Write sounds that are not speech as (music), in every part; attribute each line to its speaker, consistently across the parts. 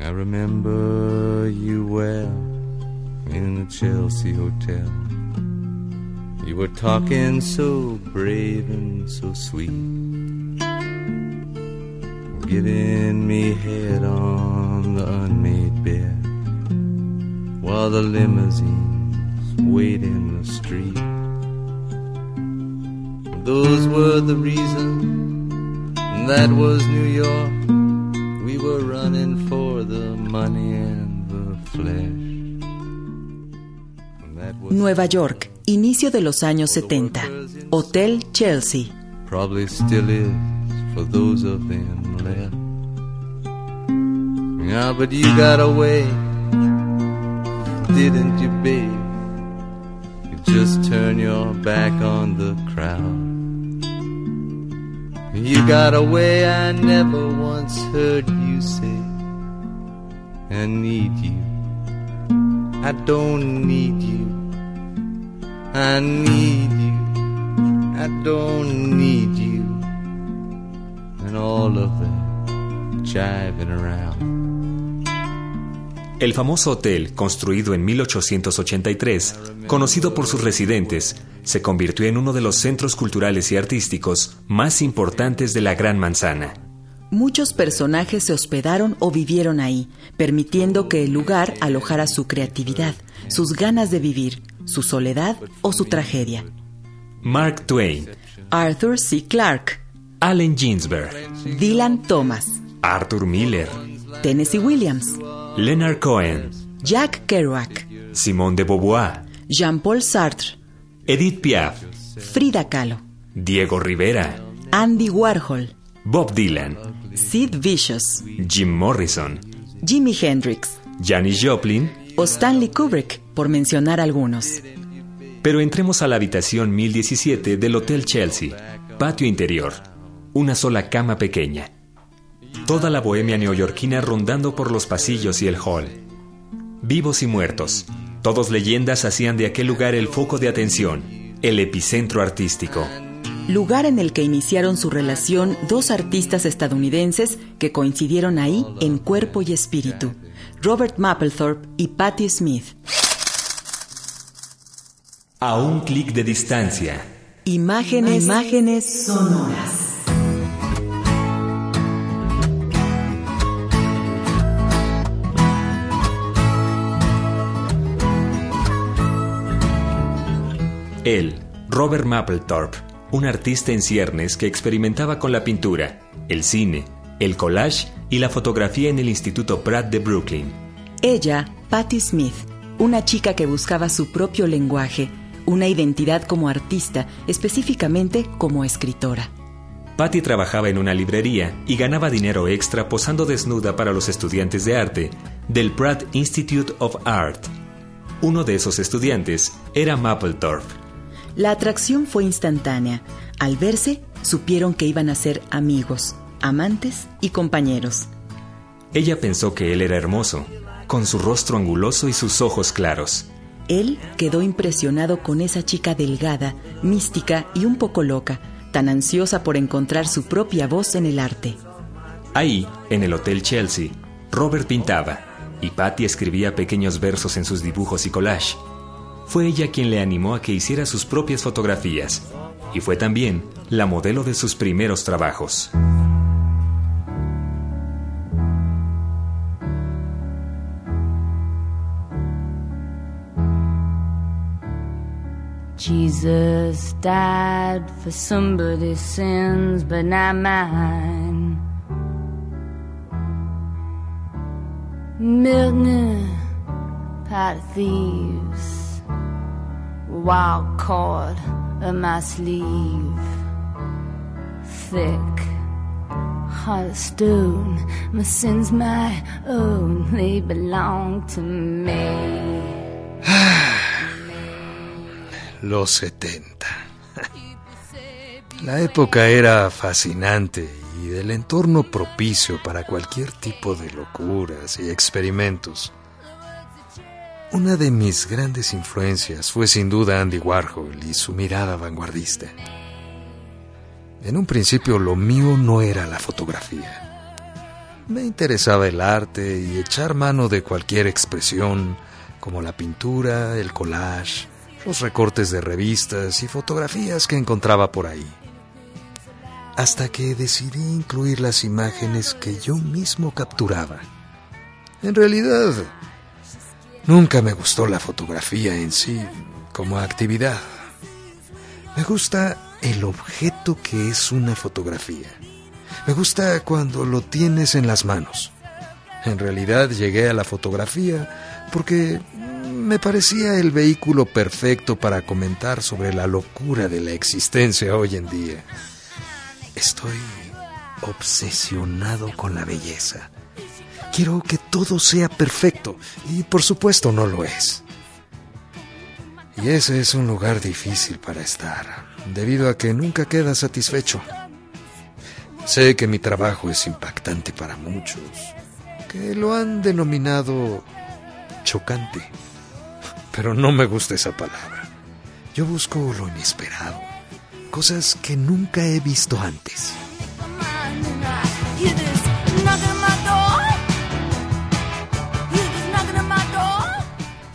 Speaker 1: I remember you well in the Chelsea Hotel. You were talking so brave and so sweet, giving me head on the unmade bed while the limousines wait in the street. Those were the reasons, that was New York. We were running for the money and the flesh.
Speaker 2: Nueva York, inicio de los años 70. Hotel Chelsea.
Speaker 1: Probably still is for those of them left. Yeah, but you got away, didn't you, babe? You just turn your back on the crowd. You got away, I never once heard you don't need you. Need you. You. All of.
Speaker 3: El famoso hotel, construido en 1883, conocido por sus residentes, se convirtió en uno de los centros culturales y artísticos más importantes de la Gran Manzana.
Speaker 2: Muchos personajes se hospedaron o vivieron ahí, permitiendo que el lugar alojara su creatividad, sus ganas de vivir, su soledad o su tragedia.
Speaker 3: Mark Twain,
Speaker 2: Arthur C. Clarke,
Speaker 3: Allen Ginsberg,
Speaker 2: Dylan Thomas,
Speaker 3: Arthur Miller,
Speaker 2: Tennessee Williams,
Speaker 3: Leonard Cohen,
Speaker 2: Jack Kerouac,
Speaker 3: Simone de Beauvoir,
Speaker 2: Jean-Paul Sartre,
Speaker 3: Edith Piaf,
Speaker 2: Frida Kahlo,
Speaker 3: Diego Rivera,
Speaker 2: Andy Warhol,
Speaker 3: Bob Dylan,
Speaker 2: Sid Vicious,
Speaker 3: Jim Morrison,
Speaker 2: Jimi Hendrix
Speaker 3: Janis Joplin,
Speaker 2: o Stanley Kubrick, por mencionar algunos.
Speaker 3: Pero entremos a la habitación 1017 del Hotel Chelsea, patio interior, una sola cama pequeña. Toda la bohemia neoyorquina rondando por los pasillos y el hall. Vivos y muertos, todos leyendas hacían de aquel lugar el foco de atención, el epicentro artístico.
Speaker 2: Lugar en el que iniciaron su relación dos artistas estadounidenses que coincidieron ahí en cuerpo y espíritu, Robert Mapplethorpe y Patti Smith.
Speaker 3: A un clic de distancia.
Speaker 2: Imágenes, imágenes sonoras.
Speaker 3: Él, Robert Mapplethorpe, un artista en ciernes que experimentaba con la pintura, el cine, el collage y la fotografía en el Instituto Pratt de Brooklyn.
Speaker 2: Ella, Patti Smith, una chica que buscaba su propio lenguaje, una identidad como artista, específicamente como escritora.
Speaker 3: Patty trabajaba en una librería y ganaba dinero extra posando desnuda para los estudiantes de arte del Pratt Institute of Art. Uno de esos estudiantes era Mapplethorpe.
Speaker 2: La atracción fue instantánea. Al verse, supieron que iban a ser amigos, amantes y compañeros.
Speaker 3: Ella pensó que él era hermoso, con su rostro anguloso y sus ojos claros.
Speaker 2: Él quedó impresionado con esa chica delgada, mística y un poco loca, tan ansiosa por encontrar su propia voz en el arte.
Speaker 3: Ahí, en el Hotel Chelsea, Robert pintaba y Patty escribía pequeños versos en sus dibujos y collage. Fue ella quien le animó a que hiciera sus propias fotografías y fue también la modelo de sus primeros trabajos.
Speaker 4: Jesus died for somebody's sins, but not mine. Milton, of thieves, wild cord of my sleeve, thick, of stone. My sins, my own, they belong to me.
Speaker 5: Los 70. La época era fascinante y del entorno propicio para cualquier tipo de locuras y experimentos. Una de mis grandes influencias fue sin duda Andy Warhol y su mirada vanguardista. En un principio lo mío no era la fotografía. Me interesaba el arte y echar mano de cualquier expresión, como la pintura, el collage, los recortes de revistas y fotografías que encontraba por ahí. Hasta que decidí incluir las imágenes que yo mismo capturaba. En realidad, nunca me gustó la fotografía en sí como actividad. Me gusta el objeto que es una fotografía. Me gusta cuando lo tienes en las manos. En realidad llegué a la fotografía porque me parecía el vehículo perfecto para comentar sobre la locura de la existencia hoy en día. Estoy obsesionado con la belleza. Quiero que todo sea perfecto y por supuesto no lo es. Y ese es un lugar difícil para estar, debido a que nunca queda satisfecho. Sé que mi trabajo es impactante para muchos, que lo han denominado chocante, pero no me gusta esa palabra. Yo busco lo inesperado, cosas que nunca he visto antes.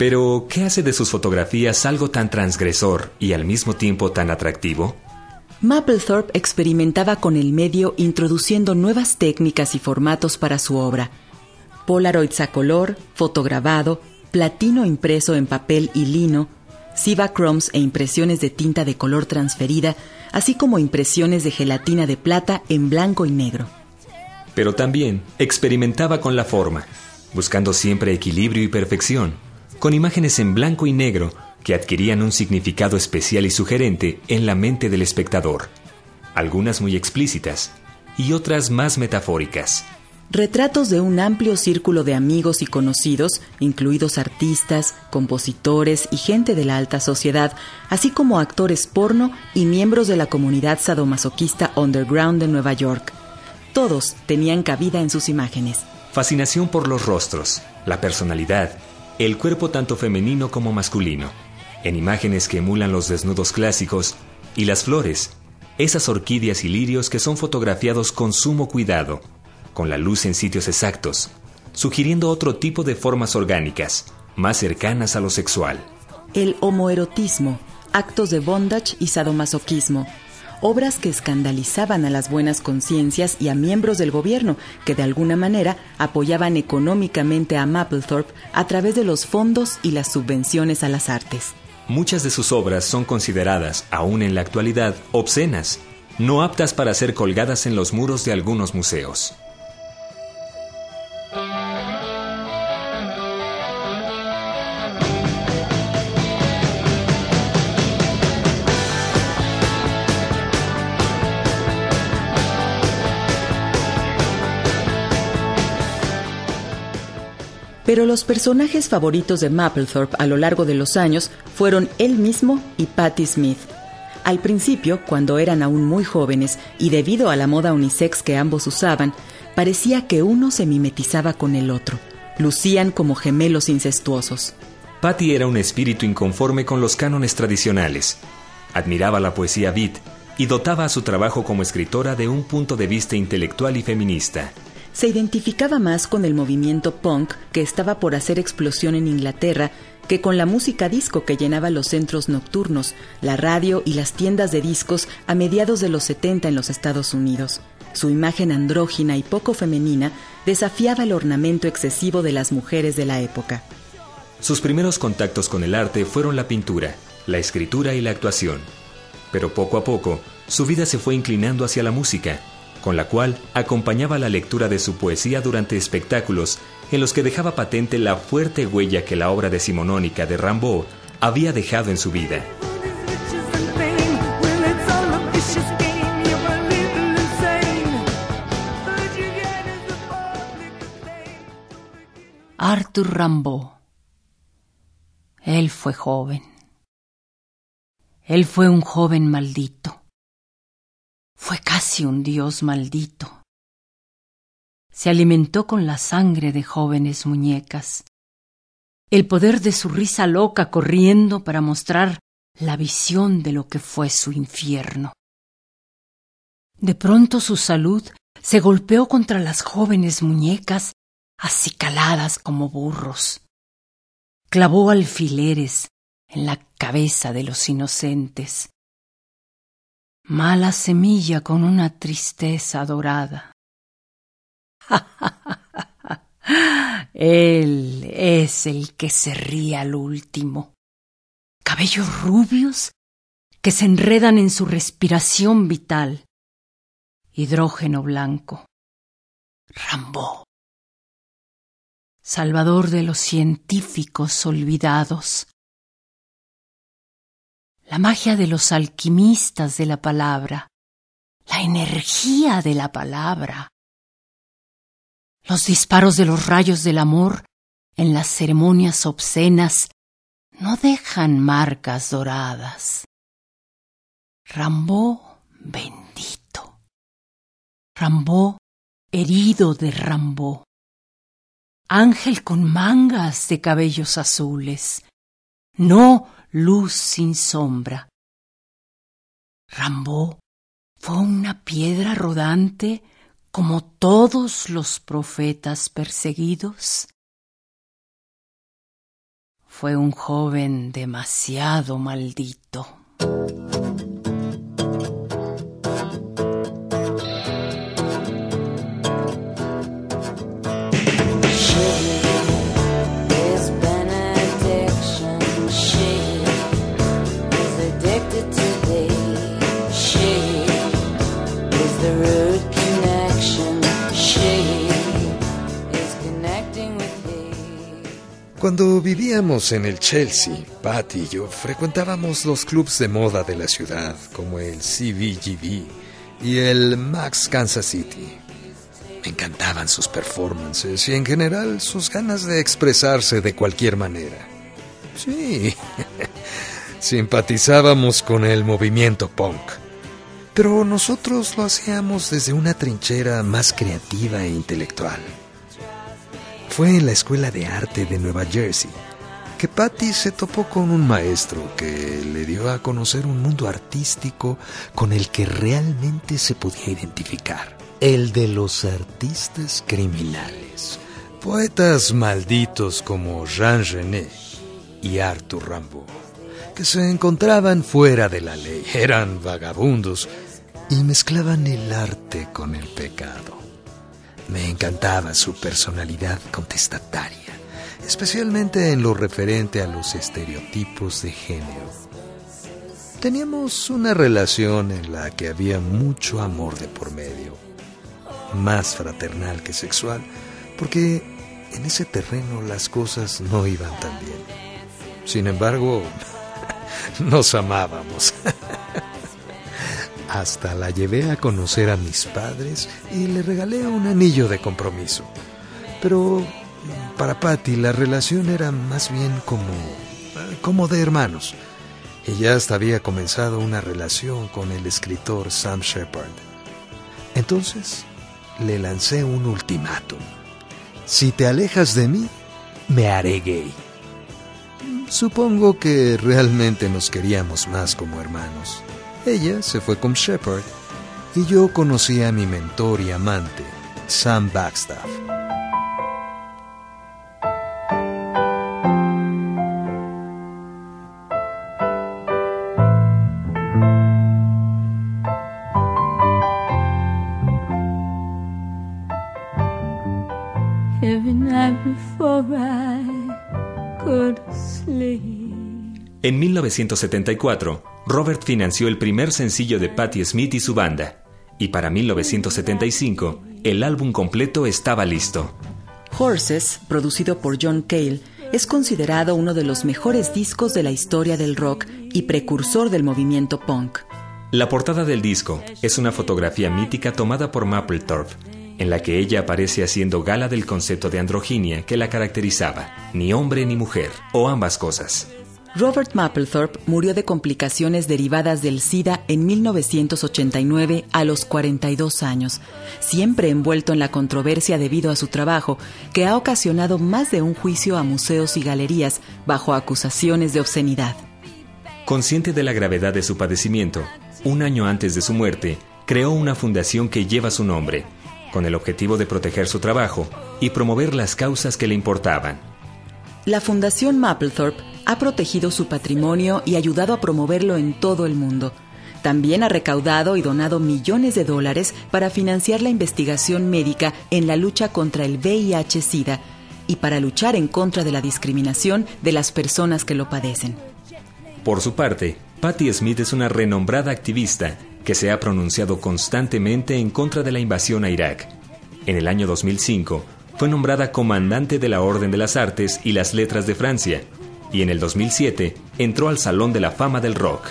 Speaker 3: Pero, ¿qué hace de sus fotografías algo tan transgresor y al mismo tiempo tan atractivo?
Speaker 2: Mapplethorpe experimentaba con el medio introduciendo nuevas técnicas y formatos para su obra. Polaroids a color, fotograbado, platino impreso en papel y lino, Cibachromes e impresiones de tinta de color transferida, así como impresiones de gelatina de plata en blanco y negro.
Speaker 3: Pero también experimentaba con la forma, buscando siempre equilibrio y perfección, con imágenes en blanco y negro que adquirían un significado especial y sugerente en la mente del espectador, algunas muy explícitas y otras más metafóricas.
Speaker 2: Retratos de un amplio círculo de amigos y conocidos, incluidos artistas, compositores y gente de la alta sociedad, así como actores porno y miembros de la comunidad sadomasoquista underground de Nueva York. Todos tenían cabida en sus imágenes.
Speaker 3: Fascinación por los rostros, la personalidad, el cuerpo tanto femenino como masculino en imágenes que emulan los desnudos clásicos, y las flores, esas orquídeas y lirios que son fotografiados con sumo cuidado, con la luz en sitios exactos, sugiriendo otro tipo de formas orgánicas, más cercanas a lo sexual.
Speaker 2: El homoerotismo, actos de bondage y sadomasoquismo, obras que escandalizaban a las buenas conciencias y a miembros del gobierno que de alguna manera apoyaban económicamente a Mapplethorpe a través de los fondos y las subvenciones a las artes.
Speaker 3: Muchas de sus obras son consideradas, aún en la actualidad, obscenas, no aptas para ser colgadas en los muros de algunos museos.
Speaker 2: Pero los personajes favoritos de Mapplethorpe a lo largo de los años fueron él mismo y Patti Smith. Al principio, cuando eran aún muy jóvenes y debido a la moda unisex que ambos usaban, parecía que uno se mimetizaba con el otro. Lucían como gemelos incestuosos.
Speaker 3: Patty era un espíritu inconforme con los cánones tradicionales. Admiraba la poesía beat y dotaba a su trabajo como escritora de un punto de vista intelectual y feminista
Speaker 2: se identificaba más con el movimiento punk que estaba por hacer explosión en Inglaterra que con la música disco que llenaba los centros nocturnos, la radio y las tiendas de discos a mediados de los 70 en los Estados Unidos. Su imagen andrógina y poco femenina desafiaba el ornamento excesivo de las mujeres de la época.
Speaker 3: Sus primeros contactos con el arte fueron la pintura, la escritura y la actuación. Pero poco a poco, su vida se fue inclinando hacia la música, con la cual acompañaba la lectura de su poesía durante espectáculos en los que dejaba patente la fuerte huella que la obra decimonónica de Rimbaud había dejado en su vida.
Speaker 4: Arthur Rimbaud. Él fue joven. Él fue un joven maldito. Fue casi un dios maldito. Se alimentó con la sangre de jóvenes muñecas. El poder de su risa loca corriendo para mostrar la visión de lo que fue su infierno. De pronto su salud se golpeó contra las jóvenes muñecas acicaladas como burros. Clavó alfileres en la cabeza de los inocentes. Mala semilla con una tristeza dorada. (laughs) Él es el que se ríe al último. Cabellos rubios que se enredan en su respiración vital. Hidrógeno blanco. Rambó. Salvador de los científicos olvidados. La magia de los alquimistas de la palabra. La energía de la palabra. Los disparos de los rayos del amor en las ceremonias obscenas no dejan marcas doradas. Rambó bendito. Rambó herido de Rambó. Ángel con mangas de cabellos azules. No luz sin sombra. Rambó fue una piedra rodante como todos los profetas perseguidos. Fue un joven demasiado maldito.
Speaker 5: Cuando vivíamos en el Chelsea, Pat y yo frecuentábamos los clubs de moda de la ciudad, como el CVGB y el Max Kansas City. Me encantaban sus performances y en general sus ganas de expresarse de cualquier manera. Sí, (laughs) simpatizábamos con el movimiento punk, pero nosotros lo hacíamos desde una trinchera más creativa e intelectual. Fue en la Escuela de Arte de Nueva Jersey que Patty se topó con un maestro que le dio a conocer un mundo artístico con el que realmente se podía identificar. El de los artistas criminales. Poetas malditos como Jean Genet y Arthur Rimbaud, que se encontraban fuera de la ley, eran vagabundos y mezclaban el arte con el pecado. Me encantaba su personalidad contestataria, especialmente en lo referente a los estereotipos de género. Teníamos una relación en la que había mucho amor de por medio, más fraternal que sexual, porque en ese terreno las cosas no iban tan bien. Sin embargo, (laughs) nos amábamos. (laughs) Hasta la llevé a conocer a mis padres y le regalé un anillo de compromiso. Pero para Patty la relación era más bien como, como de hermanos. Ella hasta había comenzado una relación con el escritor Sam Shepard. Entonces le lancé un ultimátum. Si te alejas de mí, me haré gay. Supongo que realmente nos queríamos más como hermanos. Ella se fue con Shepard y yo conocí a mi mentor y amante, Sam Backstaff.
Speaker 3: En 1974, Robert financió el primer sencillo de Patti Smith y su banda, y para 1975 el álbum completo estaba listo.
Speaker 2: Horses, producido por John Cale, es considerado uno de los mejores discos de la historia del rock y precursor del movimiento punk.
Speaker 3: La portada del disco es una fotografía mítica tomada por Mapplethorpe, en la que ella aparece haciendo gala del concepto de androginia que la caracterizaba, ni hombre ni mujer, o ambas cosas.
Speaker 2: Robert Mapplethorpe murió de complicaciones derivadas del SIDA en 1989 a los 42 años, siempre envuelto en la controversia debido a su trabajo, que ha ocasionado más de un juicio a museos y galerías bajo acusaciones de obscenidad.
Speaker 3: Consciente de la gravedad de su padecimiento, un año antes de su muerte, creó una fundación que lleva su nombre, con el objetivo de proteger su trabajo y promover las causas que le importaban.
Speaker 2: La Fundación Mapplethorpe ha protegido su patrimonio y ayudado a promoverlo en todo el mundo. También ha recaudado y donado millones de dólares para financiar la investigación médica en la lucha contra el VIH-Sida y para luchar en contra de la discriminación de las personas que lo padecen.
Speaker 3: Por su parte, Patti Smith es una renombrada activista que se ha pronunciado constantemente en contra de la invasión a Irak. En el año 2005, fue nombrada comandante de la Orden de las Artes y las Letras de Francia, y en el 2007 entró al Salón de la Fama del Rock.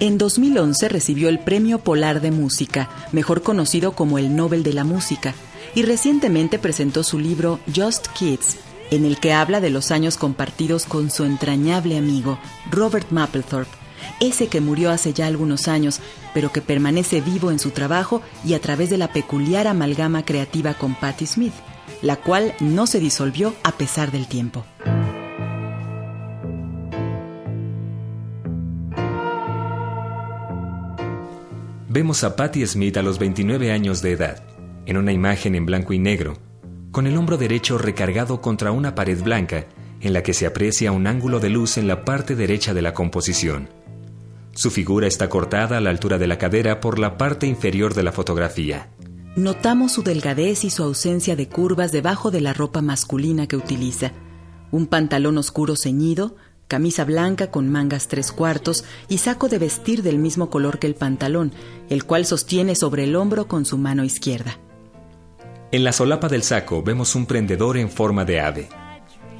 Speaker 2: En 2011 recibió el Premio Polar de Música, mejor conocido como el Nobel de la Música, y recientemente presentó su libro Just Kids, en el que habla de los años compartidos con su entrañable amigo, Robert Mapplethorpe, ese que murió hace ya algunos años, pero que permanece vivo en su trabajo y a través de la peculiar amalgama creativa con Patti Smith, la cual no se disolvió a pesar del tiempo.
Speaker 3: Vemos a Patti Smith a los 29 años de edad, en una imagen en blanco y negro, con el hombro derecho recargado contra una pared blanca en la que se aprecia un ángulo de luz en la parte derecha de la composición. Su figura está cortada a la altura de la cadera por la parte inferior de la fotografía.
Speaker 2: Notamos su delgadez y su ausencia de curvas debajo de la ropa masculina que utiliza. Un pantalón oscuro ceñido, camisa blanca con mangas tres cuartos y saco de vestir del mismo color que el pantalón, el cual sostiene sobre el hombro con su mano izquierda.
Speaker 3: En la solapa del saco vemos un prendedor en forma de ave.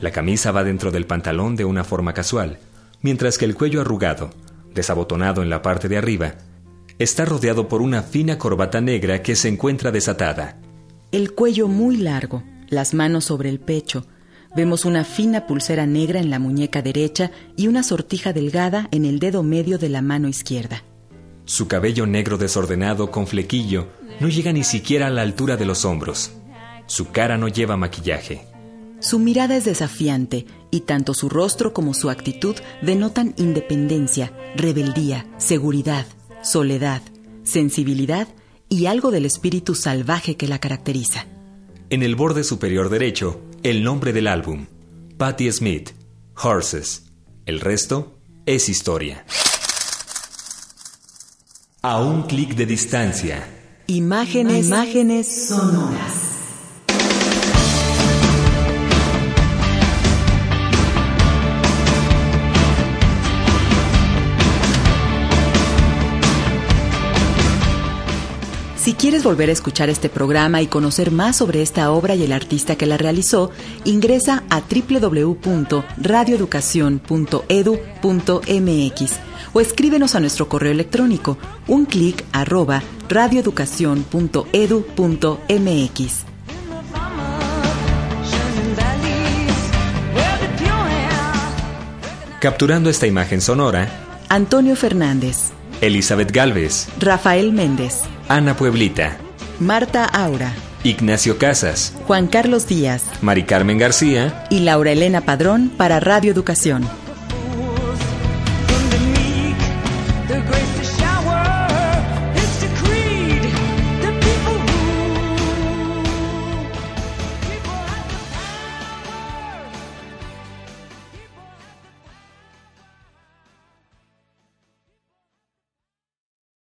Speaker 3: La camisa va dentro del pantalón de una forma casual, mientras que el cuello arrugado, desabotonado en la parte de arriba, está rodeado por una fina corbata negra que se encuentra desatada.
Speaker 2: El cuello muy largo, las manos sobre el pecho, Vemos una fina pulsera negra en la muñeca derecha y una sortija delgada en el dedo medio de la mano izquierda.
Speaker 3: Su cabello negro desordenado con flequillo no llega ni siquiera a la altura de los hombros. Su cara no lleva maquillaje.
Speaker 2: Su mirada es desafiante y tanto su rostro como su actitud denotan independencia, rebeldía, seguridad, soledad, sensibilidad y algo del espíritu salvaje que la caracteriza.
Speaker 3: En el borde superior derecho el nombre del álbum, Patti Smith, Horses. El resto es historia. A un clic de distancia.
Speaker 2: Imágenes, imágenes sonoras. Quieres volver a escuchar este programa y conocer más sobre esta obra y el artista que la realizó, ingresa a www.radioeducacion.edu.mx o escríbenos a nuestro correo electrónico un clic arroba radioeducacion.edu.mx.
Speaker 3: Capturando esta imagen sonora,
Speaker 2: Antonio Fernández,
Speaker 3: Elizabeth Galvez,
Speaker 2: Rafael Méndez.
Speaker 3: Ana Pueblita,
Speaker 2: Marta Aura,
Speaker 3: Ignacio Casas,
Speaker 2: Juan Carlos Díaz,
Speaker 3: Mari Carmen García.
Speaker 2: Y Laura Elena Padrón para Radio Educación.